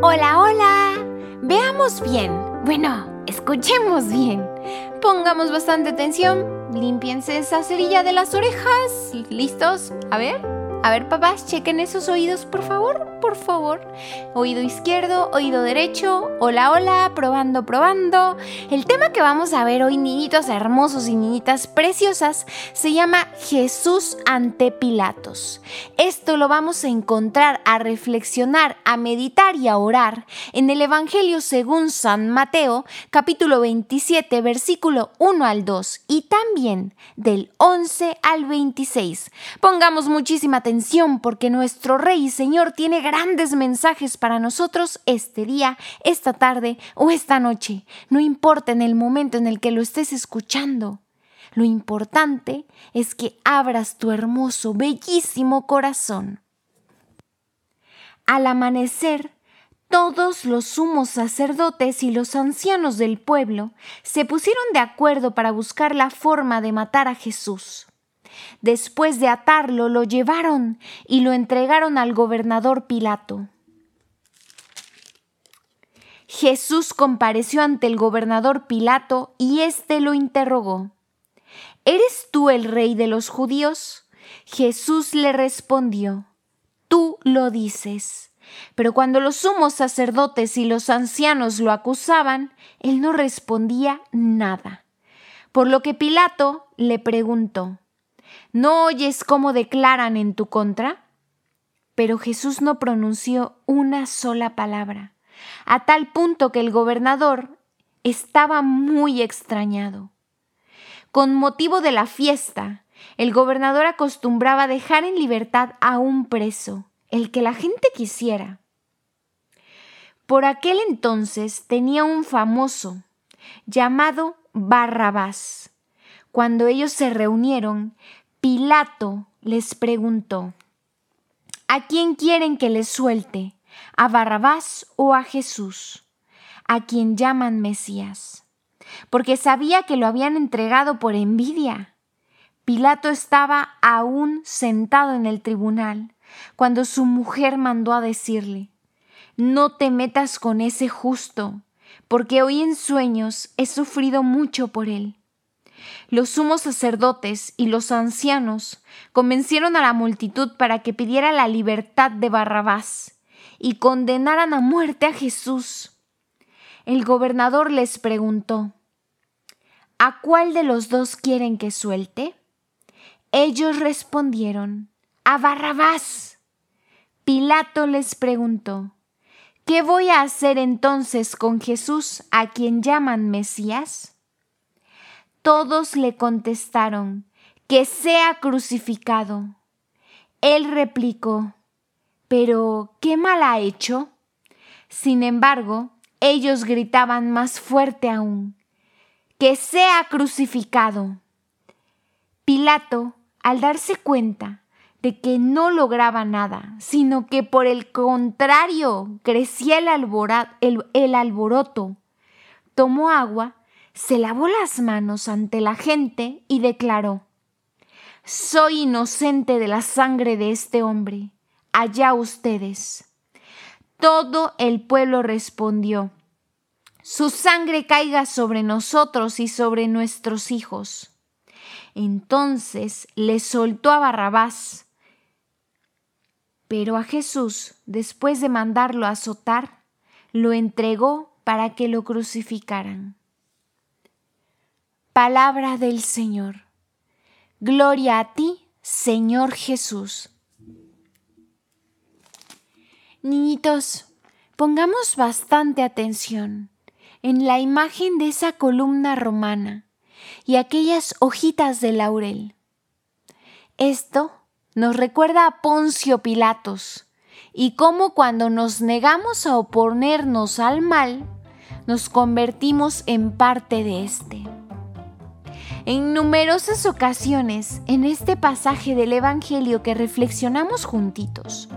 Hola, hola. Veamos bien. Bueno, escuchemos bien. Pongamos bastante atención. Límpiense esa cerilla de las orejas. ¿Listos? A ver. A ver, papás, chequen esos oídos, por favor, por favor. Oído izquierdo, oído derecho. Hola, hola, probando, probando. El tema que vamos a ver hoy, niñitos hermosos y niñitas preciosas, se llama Jesús ante Pilatos. Esto lo vamos a encontrar, a reflexionar, a meditar y a orar en el Evangelio según San Mateo, capítulo 27, versículo 1 al 2 y también del 11 al 26. Pongamos muchísima atención porque nuestro Rey y Señor tiene grandes mensajes para nosotros este día, esta tarde o esta noche. No importa en el momento en el que lo estés escuchando. Lo importante es que abras tu hermoso, bellísimo corazón. Al amanecer, todos los sumos sacerdotes y los ancianos del pueblo se pusieron de acuerdo para buscar la forma de matar a Jesús. Después de atarlo, lo llevaron y lo entregaron al gobernador Pilato. Jesús compareció ante el gobernador Pilato y éste lo interrogó. ¿Eres tú el rey de los judíos? Jesús le respondió, Tú lo dices. Pero cuando los sumos sacerdotes y los ancianos lo acusaban, él no respondía nada. Por lo que Pilato le preguntó, ¿No oyes cómo declaran en tu contra? Pero Jesús no pronunció una sola palabra, a tal punto que el gobernador estaba muy extrañado. Con motivo de la fiesta, el gobernador acostumbraba dejar en libertad a un preso, el que la gente quisiera. Por aquel entonces tenía un famoso llamado Barrabás. Cuando ellos se reunieron, Pilato les preguntó, ¿A quién quieren que les suelte? ¿A Barrabás o a Jesús? A quien llaman Mesías. Porque sabía que lo habían entregado por envidia. Pilato estaba aún sentado en el tribunal cuando su mujer mandó a decirle, No te metas con ese justo, porque hoy en sueños he sufrido mucho por él. Los sumos sacerdotes y los ancianos convencieron a la multitud para que pidiera la libertad de Barrabás y condenaran a muerte a Jesús. El gobernador les preguntó, ¿A cuál de los dos quieren que suelte? Ellos respondieron, a Barrabás. Pilato les preguntó, ¿qué voy a hacer entonces con Jesús a quien llaman Mesías? Todos le contestaron, que sea crucificado. Él replicó, pero ¿qué mal ha hecho? Sin embargo, ellos gritaban más fuerte aún, que sea crucificado. Pilato, al darse cuenta de que no lograba nada, sino que por el contrario crecía el, el alboroto, tomó agua se lavó las manos ante la gente y declaró, Soy inocente de la sangre de este hombre, allá ustedes. Todo el pueblo respondió, Su sangre caiga sobre nosotros y sobre nuestros hijos. Entonces le soltó a Barrabás, pero a Jesús, después de mandarlo a azotar, lo entregó para que lo crucificaran. Palabra del Señor. Gloria a ti, Señor Jesús. Niñitos, pongamos bastante atención en la imagen de esa columna romana y aquellas hojitas de laurel. Esto nos recuerda a Poncio Pilatos y cómo cuando nos negamos a oponernos al mal, nos convertimos en parte de éste. En numerosas ocasiones, en este pasaje del Evangelio que reflexionamos juntitos,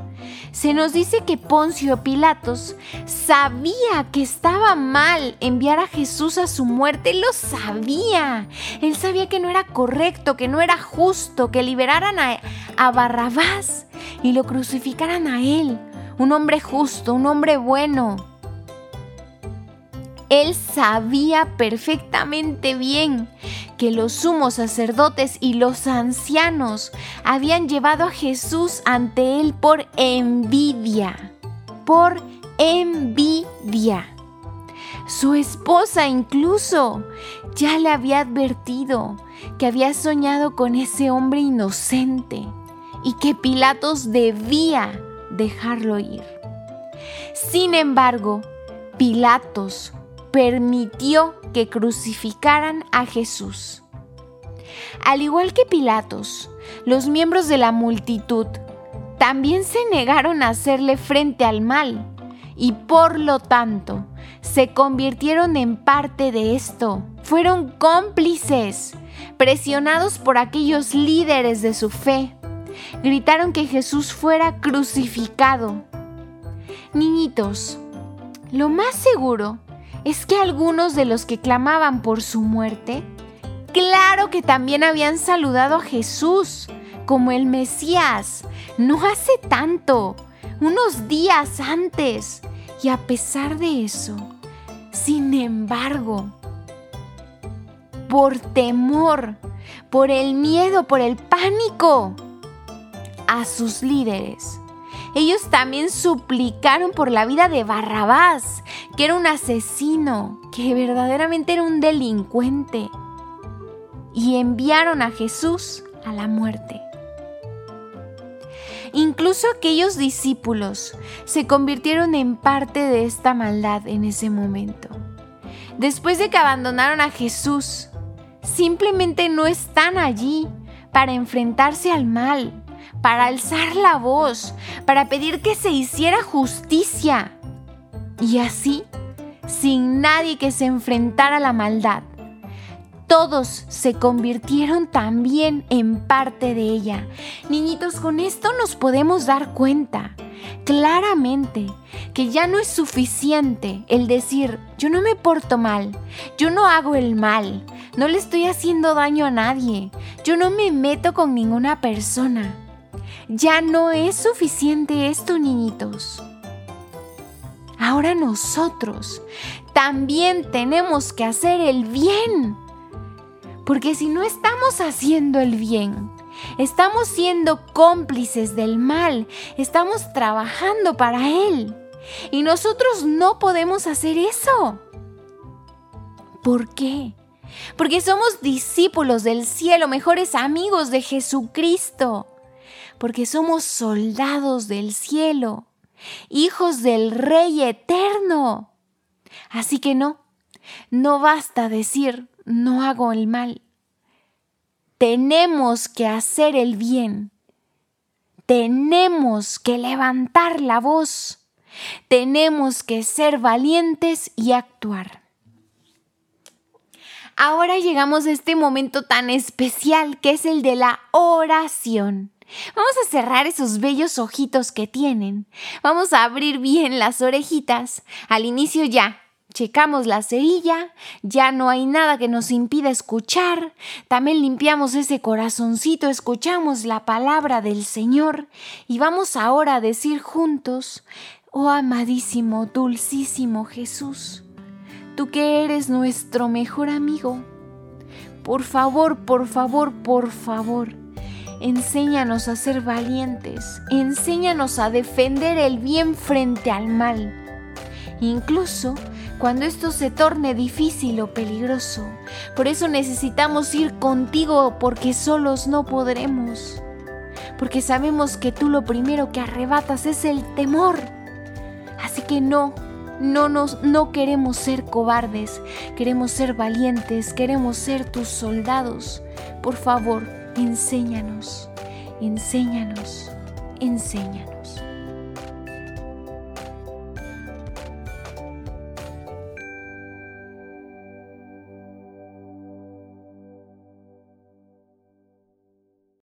se nos dice que Poncio Pilatos sabía que estaba mal enviar a Jesús a su muerte, lo sabía. Él sabía que no era correcto, que no era justo, que liberaran a, a Barrabás y lo crucificaran a él, un hombre justo, un hombre bueno. Él sabía perfectamente bien que los sumos sacerdotes y los ancianos habían llevado a Jesús ante él por envidia, por envidia. Su esposa incluso ya le había advertido que había soñado con ese hombre inocente y que Pilatos debía dejarlo ir. Sin embargo, Pilatos permitió que crucificaran a Jesús. Al igual que Pilatos, los miembros de la multitud también se negaron a hacerle frente al mal y por lo tanto se convirtieron en parte de esto. Fueron cómplices, presionados por aquellos líderes de su fe. Gritaron que Jesús fuera crucificado. Niñitos, lo más seguro es que algunos de los que clamaban por su muerte, claro que también habían saludado a Jesús como el Mesías, no hace tanto, unos días antes. Y a pesar de eso, sin embargo, por temor, por el miedo, por el pánico a sus líderes, ellos también suplicaron por la vida de Barrabás, que era un asesino, que verdaderamente era un delincuente, y enviaron a Jesús a la muerte. Incluso aquellos discípulos se convirtieron en parte de esta maldad en ese momento. Después de que abandonaron a Jesús, simplemente no están allí para enfrentarse al mal, para alzar la voz, para pedir que se hiciera justicia. Y así, sin nadie que se enfrentara a la maldad, todos se convirtieron también en parte de ella. Niñitos, con esto nos podemos dar cuenta claramente que ya no es suficiente el decir, yo no me porto mal, yo no hago el mal, no le estoy haciendo daño a nadie, yo no me meto con ninguna persona. Ya no es suficiente esto, niñitos. Ahora nosotros también tenemos que hacer el bien. Porque si no estamos haciendo el bien, estamos siendo cómplices del mal, estamos trabajando para él. Y nosotros no podemos hacer eso. ¿Por qué? Porque somos discípulos del cielo, mejores amigos de Jesucristo. Porque somos soldados del cielo, hijos del Rey eterno. Así que no, no basta decir, no hago el mal. Tenemos que hacer el bien. Tenemos que levantar la voz. Tenemos que ser valientes y actuar. Ahora llegamos a este momento tan especial que es el de la oración. Vamos a cerrar esos bellos ojitos que tienen. Vamos a abrir bien las orejitas. Al inicio ya, Checamos la cerilla, ya no hay nada que nos impida escuchar, también limpiamos ese corazoncito, escuchamos la palabra del Señor y vamos ahora a decir juntos, oh amadísimo, dulcísimo Jesús, tú que eres nuestro mejor amigo, por favor, por favor, por favor, enséñanos a ser valientes, enséñanos a defender el bien frente al mal. Incluso cuando esto se torne difícil o peligroso. Por eso necesitamos ir contigo porque solos no podremos. Porque sabemos que tú lo primero que arrebatas es el temor. Así que no, no nos no queremos ser cobardes, queremos ser valientes, queremos ser tus soldados. Por favor, enséñanos, enséñanos, enséñanos.